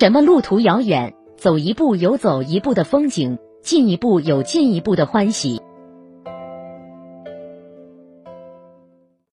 什么路途遥远走一步有走一步的风景进一步有进一步的欢喜。